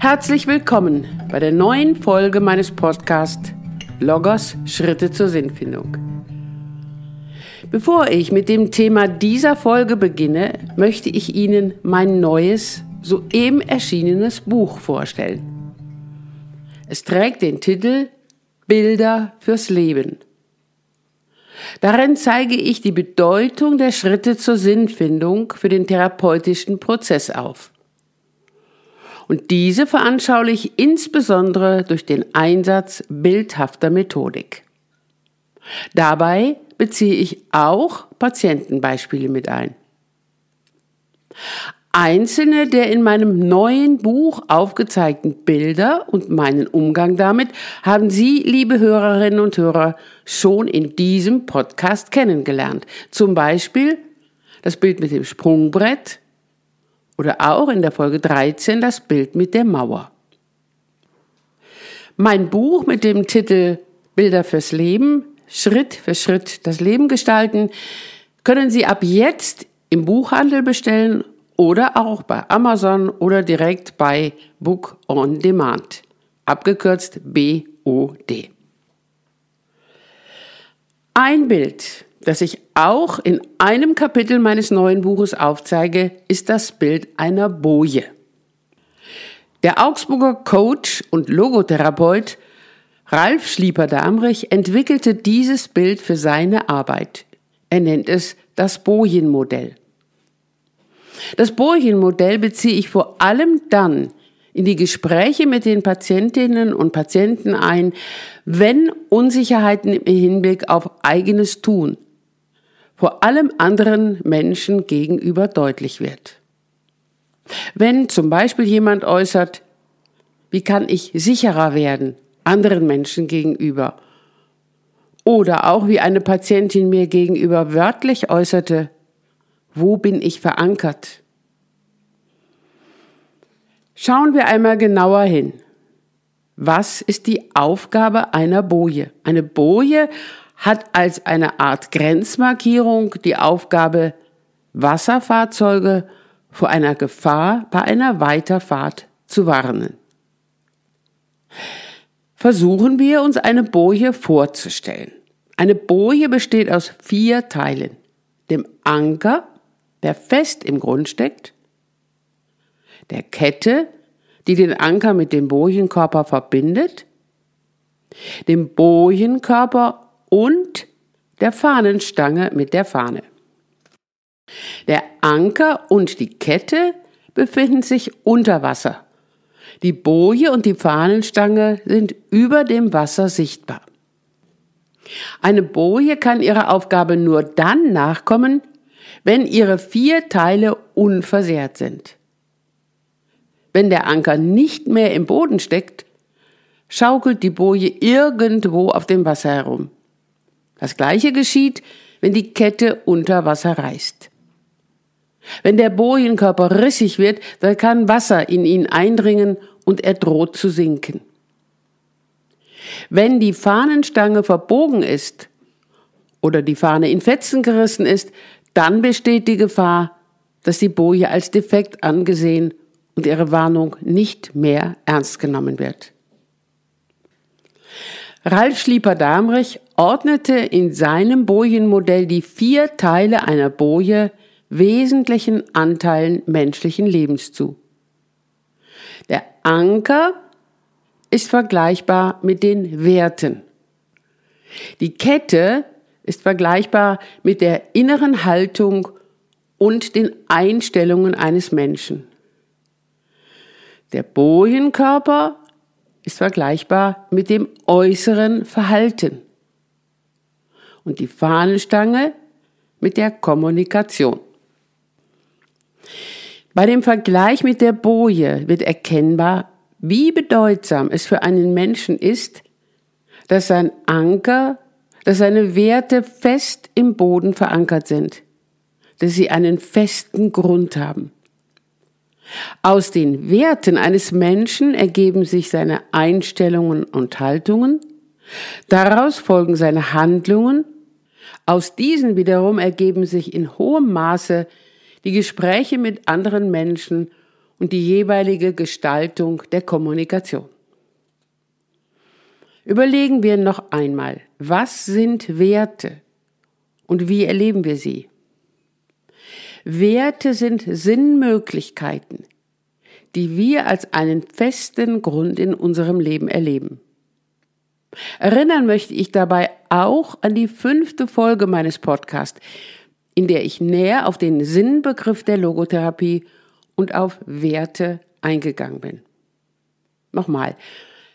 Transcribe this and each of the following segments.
Herzlich willkommen bei der neuen Folge meines Podcasts Logos Schritte zur Sinnfindung. Bevor ich mit dem Thema dieser Folge beginne, möchte ich Ihnen mein neues, soeben erschienenes Buch vorstellen. Es trägt den Titel Bilder fürs Leben. Darin zeige ich die Bedeutung der Schritte zur Sinnfindung für den therapeutischen Prozess auf. Und diese veranschauliche ich insbesondere durch den Einsatz bildhafter Methodik. Dabei beziehe ich auch Patientenbeispiele mit ein. Einzelne der in meinem neuen Buch aufgezeigten Bilder und meinen Umgang damit haben Sie, liebe Hörerinnen und Hörer, schon in diesem Podcast kennengelernt. Zum Beispiel das Bild mit dem Sprungbrett oder auch in der Folge 13 das Bild mit der Mauer. Mein Buch mit dem Titel Bilder fürs Leben, Schritt für Schritt das Leben gestalten, können Sie ab jetzt im Buchhandel bestellen oder auch bei Amazon oder direkt bei Book on Demand, abgekürzt BOD. Ein Bild, das ich auch in einem Kapitel meines neuen Buches aufzeige, ist das Bild einer Boje. Der Augsburger Coach und Logotherapeut Ralf Schlieper-Damrich entwickelte dieses Bild für seine Arbeit. Er nennt es das Bojenmodell. Das Bojen-Modell beziehe ich vor allem dann in die Gespräche mit den Patientinnen und Patienten ein, wenn Unsicherheiten im Hinblick auf eigenes Tun vor allem anderen Menschen gegenüber deutlich wird. Wenn zum Beispiel jemand äußert, wie kann ich sicherer werden anderen Menschen gegenüber? Oder auch wie eine Patientin mir gegenüber wörtlich äußerte, wo bin ich verankert? Schauen wir einmal genauer hin. Was ist die Aufgabe einer Boje? Eine Boje hat als eine Art Grenzmarkierung die Aufgabe, Wasserfahrzeuge vor einer Gefahr bei einer Weiterfahrt zu warnen. Versuchen wir uns eine Boje vorzustellen. Eine Boje besteht aus vier Teilen. Dem Anker, der fest im Grund steckt, der Kette, die den Anker mit dem Bojenkörper verbindet, dem Bojenkörper und der Fahnenstange mit der Fahne. Der Anker und die Kette befinden sich unter Wasser. Die Boje und die Fahnenstange sind über dem Wasser sichtbar. Eine Boje kann ihrer Aufgabe nur dann nachkommen, wenn ihre vier Teile unversehrt sind. Wenn der Anker nicht mehr im Boden steckt, schaukelt die Boje irgendwo auf dem Wasser herum. Das gleiche geschieht, wenn die Kette unter Wasser reißt. Wenn der Bojenkörper rissig wird, dann kann Wasser in ihn eindringen und er droht zu sinken. Wenn die Fahnenstange verbogen ist oder die Fahne in Fetzen gerissen ist, dann besteht die Gefahr, dass die Boje als defekt angesehen und ihre Warnung nicht mehr ernst genommen wird. Ralf Schlieper-Damrich ordnete in seinem Bojenmodell die vier Teile einer Boje wesentlichen Anteilen menschlichen Lebens zu. Der Anker ist vergleichbar mit den Werten. Die Kette ist vergleichbar mit der inneren Haltung und den Einstellungen eines Menschen. Der Bojenkörper ist vergleichbar mit dem äußeren Verhalten und die Fahnenstange mit der Kommunikation. Bei dem Vergleich mit der Boje wird erkennbar, wie bedeutsam es für einen Menschen ist, dass sein Anker dass seine Werte fest im Boden verankert sind, dass sie einen festen Grund haben. Aus den Werten eines Menschen ergeben sich seine Einstellungen und Haltungen, daraus folgen seine Handlungen, aus diesen wiederum ergeben sich in hohem Maße die Gespräche mit anderen Menschen und die jeweilige Gestaltung der Kommunikation. Überlegen wir noch einmal, was sind Werte und wie erleben wir sie? Werte sind Sinnmöglichkeiten, die wir als einen festen Grund in unserem Leben erleben. Erinnern möchte ich dabei auch an die fünfte Folge meines Podcasts, in der ich näher auf den Sinnbegriff der Logotherapie und auf Werte eingegangen bin. Nochmal,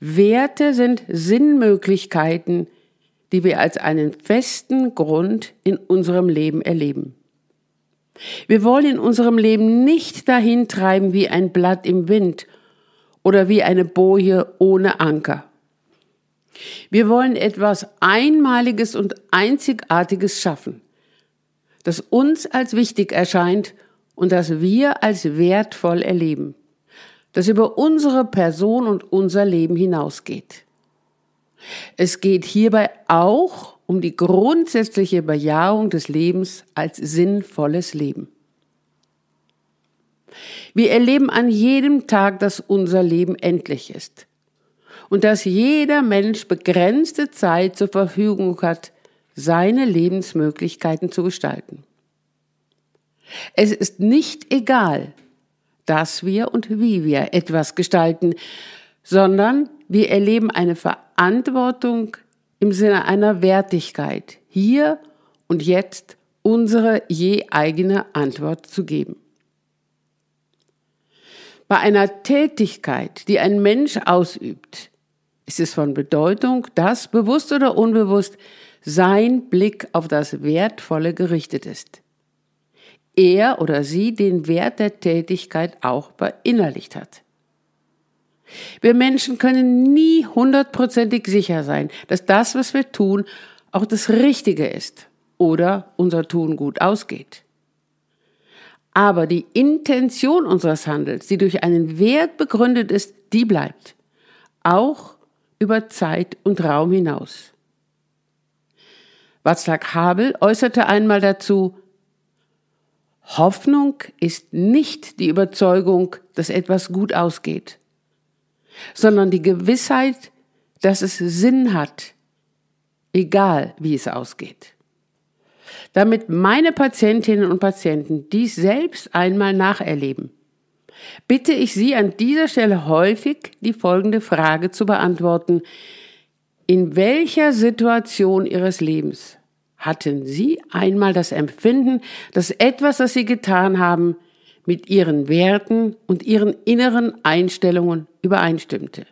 Werte sind Sinnmöglichkeiten, die wir als einen festen Grund in unserem Leben erleben. Wir wollen in unserem Leben nicht dahin treiben wie ein Blatt im Wind oder wie eine Boje ohne Anker. Wir wollen etwas Einmaliges und Einzigartiges schaffen, das uns als wichtig erscheint und das wir als wertvoll erleben, das über unsere Person und unser Leben hinausgeht. Es geht hierbei auch um die grundsätzliche Bejahung des Lebens als sinnvolles Leben. Wir erleben an jedem Tag, dass unser Leben endlich ist und dass jeder Mensch begrenzte Zeit zur Verfügung hat, seine Lebensmöglichkeiten zu gestalten. Es ist nicht egal, dass wir und wie wir etwas gestalten, sondern wir erleben eine Verantwortung im Sinne einer Wertigkeit, hier und jetzt unsere je eigene Antwort zu geben. Bei einer Tätigkeit, die ein Mensch ausübt, ist es von Bedeutung, dass, bewusst oder unbewusst, sein Blick auf das Wertvolle gerichtet ist er oder sie den Wert der Tätigkeit auch verinnerlicht hat. Wir Menschen können nie hundertprozentig sicher sein, dass das, was wir tun, auch das Richtige ist oder unser Tun gut ausgeht. Aber die Intention unseres Handels, die durch einen Wert begründet ist, die bleibt. Auch über Zeit und Raum hinaus. Václav Havel äußerte einmal dazu, Hoffnung ist nicht die Überzeugung, dass etwas gut ausgeht, sondern die Gewissheit, dass es Sinn hat, egal wie es ausgeht. Damit meine Patientinnen und Patienten dies selbst einmal nacherleben, bitte ich Sie an dieser Stelle häufig die folgende Frage zu beantworten. In welcher Situation Ihres Lebens hatten Sie einmal das Empfinden, dass etwas, das Sie getan haben, mit Ihren Werten und Ihren inneren Einstellungen übereinstimmte,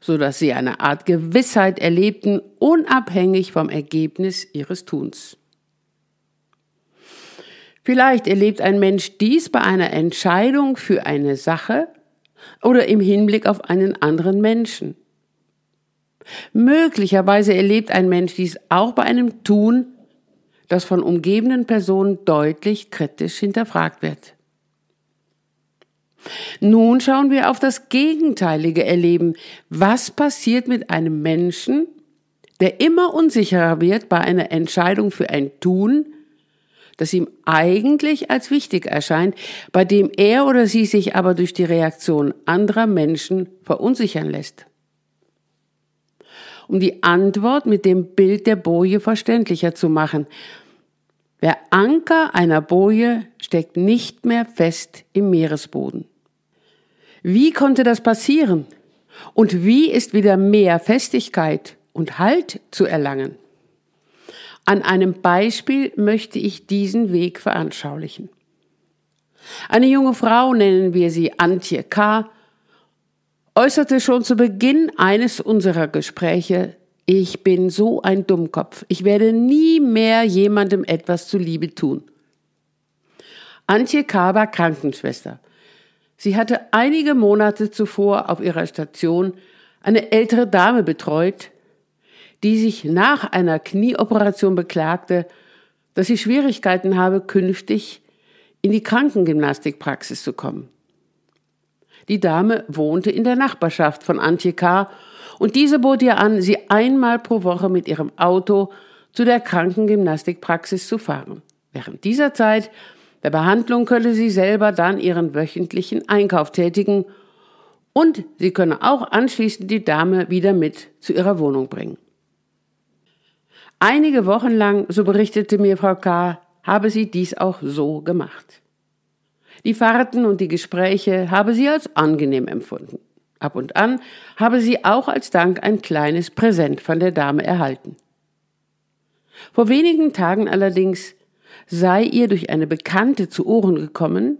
so dass Sie eine Art Gewissheit erlebten, unabhängig vom Ergebnis Ihres Tuns. Vielleicht erlebt ein Mensch dies bei einer Entscheidung für eine Sache oder im Hinblick auf einen anderen Menschen. Möglicherweise erlebt ein Mensch dies auch bei einem Tun, das von umgebenden Personen deutlich kritisch hinterfragt wird. Nun schauen wir auf das gegenteilige Erleben. Was passiert mit einem Menschen, der immer unsicherer wird bei einer Entscheidung für ein Tun, das ihm eigentlich als wichtig erscheint, bei dem er oder sie sich aber durch die Reaktion anderer Menschen verunsichern lässt? um die Antwort mit dem Bild der Boje verständlicher zu machen. Der Anker einer Boje steckt nicht mehr fest im Meeresboden. Wie konnte das passieren? Und wie ist wieder mehr Festigkeit und Halt zu erlangen? An einem Beispiel möchte ich diesen Weg veranschaulichen. Eine junge Frau, nennen wir sie Antje K., äußerte schon zu Beginn eines unserer Gespräche, ich bin so ein Dummkopf, ich werde nie mehr jemandem etwas zuliebe tun. Antje K. war Krankenschwester. Sie hatte einige Monate zuvor auf ihrer Station eine ältere Dame betreut, die sich nach einer Knieoperation beklagte, dass sie Schwierigkeiten habe, künftig in die Krankengymnastikpraxis zu kommen. Die Dame wohnte in der Nachbarschaft von Antje K. und diese bot ihr an, sie einmal pro Woche mit ihrem Auto zu der Krankengymnastikpraxis zu fahren. Während dieser Zeit der Behandlung könne sie selber dann ihren wöchentlichen Einkauf tätigen und sie könne auch anschließend die Dame wieder mit zu ihrer Wohnung bringen. Einige Wochen lang, so berichtete mir Frau K., habe sie dies auch so gemacht. Die Fahrten und die Gespräche habe sie als angenehm empfunden. Ab und an habe sie auch als Dank ein kleines Präsent von der Dame erhalten. Vor wenigen Tagen allerdings sei ihr durch eine Bekannte zu Ohren gekommen,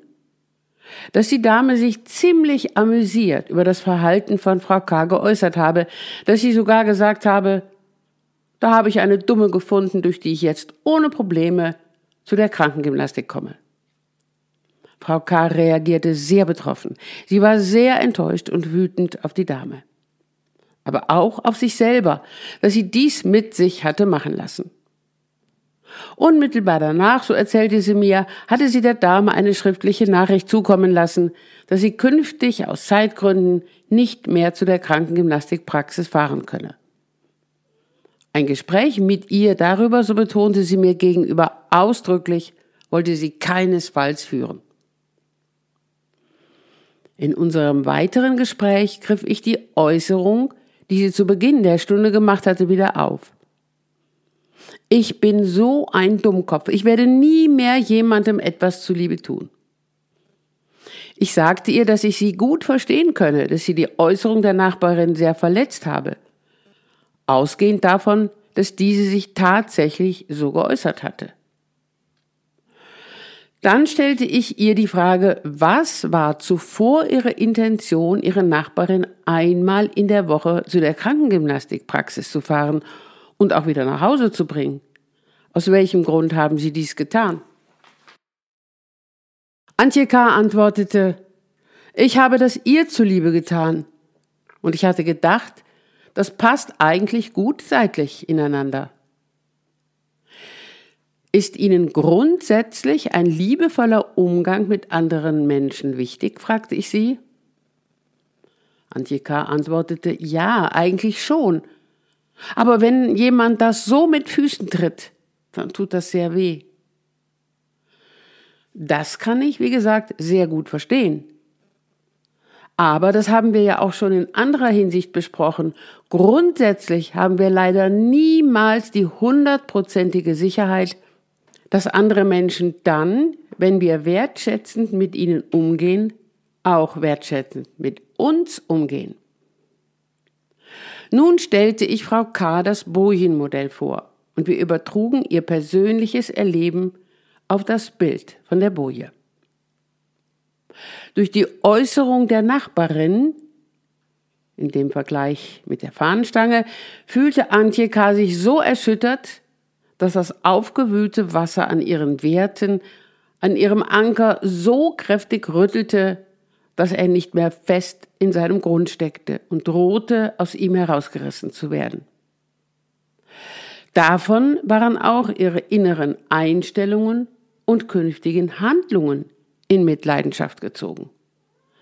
dass die Dame sich ziemlich amüsiert über das Verhalten von Frau K. geäußert habe, dass sie sogar gesagt habe, da habe ich eine Dumme gefunden, durch die ich jetzt ohne Probleme zu der Krankengymnastik komme. Frau K. reagierte sehr betroffen. Sie war sehr enttäuscht und wütend auf die Dame. Aber auch auf sich selber, dass sie dies mit sich hatte machen lassen. Unmittelbar danach, so erzählte sie mir, hatte sie der Dame eine schriftliche Nachricht zukommen lassen, dass sie künftig aus Zeitgründen nicht mehr zu der Krankengymnastikpraxis fahren könne. Ein Gespräch mit ihr darüber, so betonte sie mir gegenüber ausdrücklich, wollte sie keinesfalls führen. In unserem weiteren Gespräch griff ich die Äußerung, die sie zu Beginn der Stunde gemacht hatte, wieder auf. Ich bin so ein Dummkopf. Ich werde nie mehr jemandem etwas zuliebe tun. Ich sagte ihr, dass ich sie gut verstehen könne, dass sie die Äußerung der Nachbarin sehr verletzt habe. Ausgehend davon, dass diese sich tatsächlich so geäußert hatte. Dann stellte ich ihr die Frage, was war zuvor ihre Intention, ihre Nachbarin einmal in der Woche zu der Krankengymnastikpraxis zu fahren und auch wieder nach Hause zu bringen. Aus welchem Grund haben Sie dies getan? Antje K. antwortete, ich habe das ihr zuliebe getan. Und ich hatte gedacht, das passt eigentlich gut seitlich ineinander. Ist Ihnen grundsätzlich ein liebevoller Umgang mit anderen Menschen wichtig? fragte ich sie. Antje K. antwortete, ja, eigentlich schon. Aber wenn jemand das so mit Füßen tritt, dann tut das sehr weh. Das kann ich, wie gesagt, sehr gut verstehen. Aber das haben wir ja auch schon in anderer Hinsicht besprochen. Grundsätzlich haben wir leider niemals die hundertprozentige Sicherheit, dass andere Menschen dann, wenn wir wertschätzend mit ihnen umgehen, auch wertschätzend mit uns umgehen. Nun stellte ich Frau K. das Bojen-Modell vor und wir übertrugen ihr persönliches Erleben auf das Bild von der Boje. Durch die Äußerung der Nachbarin, in dem Vergleich mit der Fahnenstange, fühlte Antje K. sich so erschüttert, dass das aufgewühlte Wasser an ihren Werten, an ihrem Anker so kräftig rüttelte, dass er nicht mehr fest in seinem Grund steckte und drohte, aus ihm herausgerissen zu werden. Davon waren auch ihre inneren Einstellungen und künftigen Handlungen in Mitleidenschaft gezogen.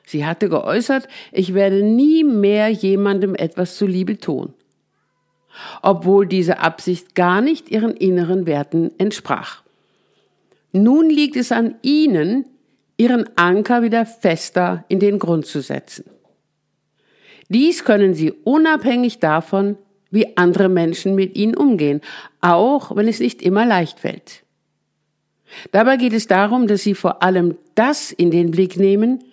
Sie hatte geäußert, ich werde nie mehr jemandem etwas zuliebe tun, obwohl diese Absicht gar nicht ihren inneren Werten entsprach. Nun liegt es an Ihnen, ihren Anker wieder fester in den Grund zu setzen. Dies können sie unabhängig davon, wie andere Menschen mit ihnen umgehen, auch wenn es nicht immer leicht fällt. Dabei geht es darum, dass sie vor allem das in den Blick nehmen,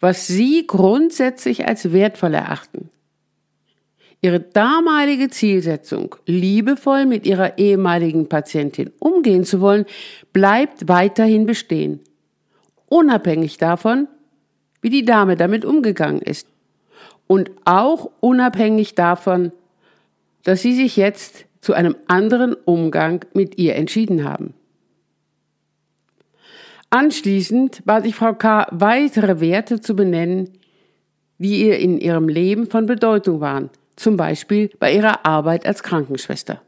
was sie grundsätzlich als wertvoll erachten. Ihre damalige Zielsetzung, liebevoll mit ihrer ehemaligen Patientin umgehen zu wollen, bleibt weiterhin bestehen unabhängig davon, wie die Dame damit umgegangen ist. Und auch unabhängig davon, dass sie sich jetzt zu einem anderen Umgang mit ihr entschieden haben. Anschließend bat ich Frau K. weitere Werte zu benennen, die ihr in ihrem Leben von Bedeutung waren, zum Beispiel bei ihrer Arbeit als Krankenschwester.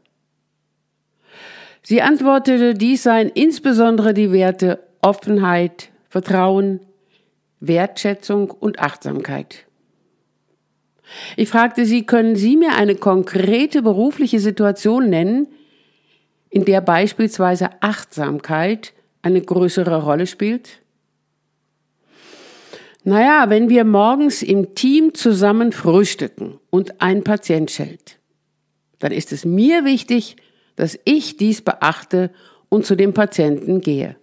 Sie antwortete, dies seien insbesondere die Werte Offenheit, Vertrauen, Wertschätzung und Achtsamkeit. Ich fragte sie, können Sie mir eine konkrete berufliche Situation nennen, in der beispielsweise Achtsamkeit eine größere Rolle spielt? Naja, wenn wir morgens im Team zusammen frühstücken und ein Patient schellt, dann ist es mir wichtig, dass ich dies beachte und zu dem Patienten gehe.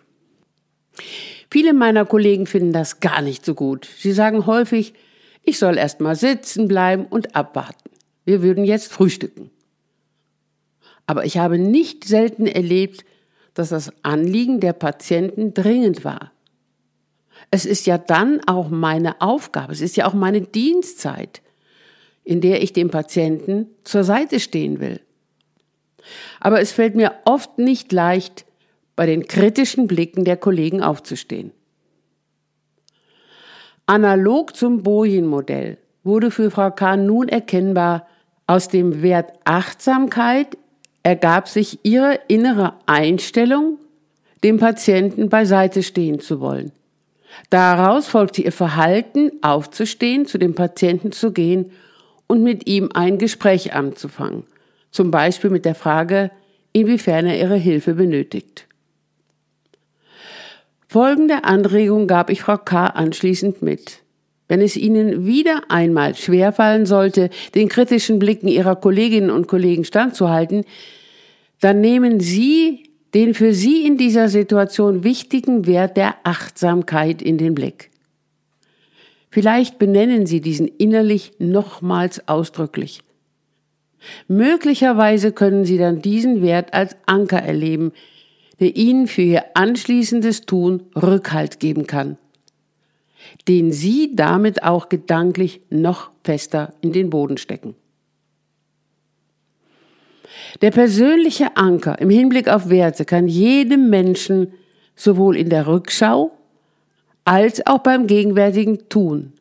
Viele meiner Kollegen finden das gar nicht so gut. Sie sagen häufig, ich soll erst mal sitzen bleiben und abwarten. Wir würden jetzt frühstücken. Aber ich habe nicht selten erlebt, dass das Anliegen der Patienten dringend war. Es ist ja dann auch meine Aufgabe, es ist ja auch meine Dienstzeit, in der ich dem Patienten zur Seite stehen will. Aber es fällt mir oft nicht leicht, bei den kritischen Blicken der Kollegen aufzustehen. Analog zum Bojen-Modell wurde für Frau Kahn nun erkennbar, aus dem Wert Achtsamkeit ergab sich ihre innere Einstellung, dem Patienten beiseite stehen zu wollen. Daraus folgte ihr Verhalten, aufzustehen, zu dem Patienten zu gehen und mit ihm ein Gespräch anzufangen. Zum Beispiel mit der Frage, inwiefern er ihre Hilfe benötigt. Folgende Anregung gab ich Frau K. anschließend mit. Wenn es Ihnen wieder einmal schwerfallen sollte, den kritischen Blicken Ihrer Kolleginnen und Kollegen standzuhalten, dann nehmen Sie den für Sie in dieser Situation wichtigen Wert der Achtsamkeit in den Blick. Vielleicht benennen Sie diesen innerlich nochmals ausdrücklich. Möglicherweise können Sie dann diesen Wert als Anker erleben, der Ihnen für Ihr anschließendes Tun Rückhalt geben kann, den Sie damit auch gedanklich noch fester in den Boden stecken. Der persönliche Anker im Hinblick auf Werte kann jedem Menschen sowohl in der Rückschau als auch beim gegenwärtigen Tun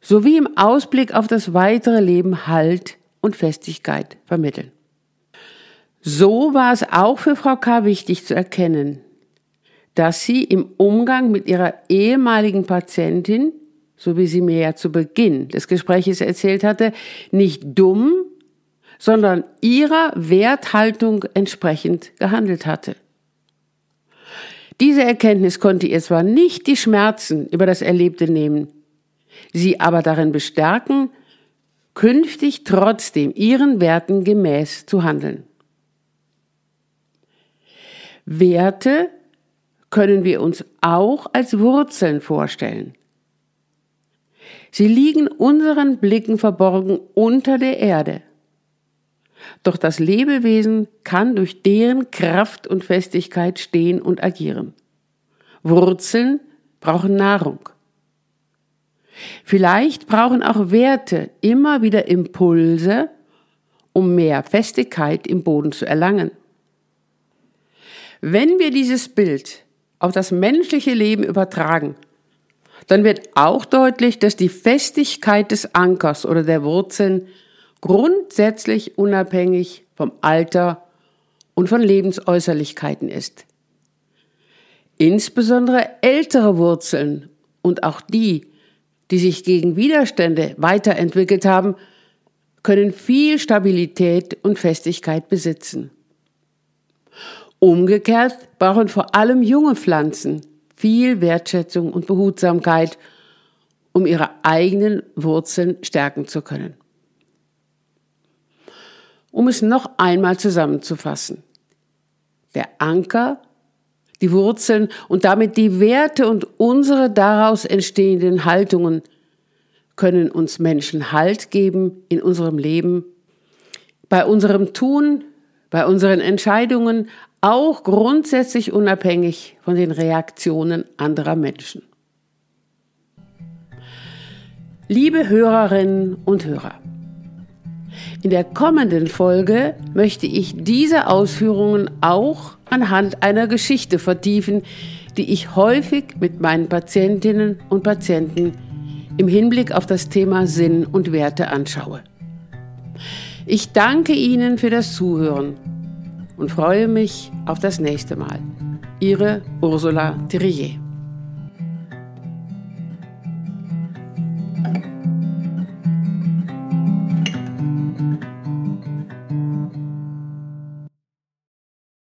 sowie im Ausblick auf das weitere Leben Halt und Festigkeit vermitteln. So war es auch für Frau K. wichtig zu erkennen, dass sie im Umgang mit ihrer ehemaligen Patientin, so wie sie mir ja zu Beginn des Gespräches erzählt hatte, nicht dumm, sondern ihrer Werthaltung entsprechend gehandelt hatte. Diese Erkenntnis konnte ihr zwar nicht die Schmerzen über das Erlebte nehmen, sie aber darin bestärken, künftig trotzdem ihren Werten gemäß zu handeln. Werte können wir uns auch als Wurzeln vorstellen. Sie liegen unseren Blicken verborgen unter der Erde. Doch das Lebewesen kann durch deren Kraft und Festigkeit stehen und agieren. Wurzeln brauchen Nahrung. Vielleicht brauchen auch Werte immer wieder Impulse, um mehr Festigkeit im Boden zu erlangen. Wenn wir dieses Bild auf das menschliche Leben übertragen, dann wird auch deutlich, dass die Festigkeit des Ankers oder der Wurzeln grundsätzlich unabhängig vom Alter und von Lebensäußerlichkeiten ist. Insbesondere ältere Wurzeln und auch die, die sich gegen Widerstände weiterentwickelt haben, können viel Stabilität und Festigkeit besitzen. Umgekehrt brauchen vor allem junge Pflanzen viel Wertschätzung und Behutsamkeit, um ihre eigenen Wurzeln stärken zu können. Um es noch einmal zusammenzufassen. Der Anker, die Wurzeln und damit die Werte und unsere daraus entstehenden Haltungen können uns Menschen Halt geben in unserem Leben, bei unserem Tun, bei unseren Entscheidungen, auch grundsätzlich unabhängig von den Reaktionen anderer Menschen. Liebe Hörerinnen und Hörer, in der kommenden Folge möchte ich diese Ausführungen auch anhand einer Geschichte vertiefen, die ich häufig mit meinen Patientinnen und Patienten im Hinblick auf das Thema Sinn und Werte anschaue. Ich danke Ihnen für das Zuhören und freue mich auf das nächste Mal. Ihre Ursula Thierrier.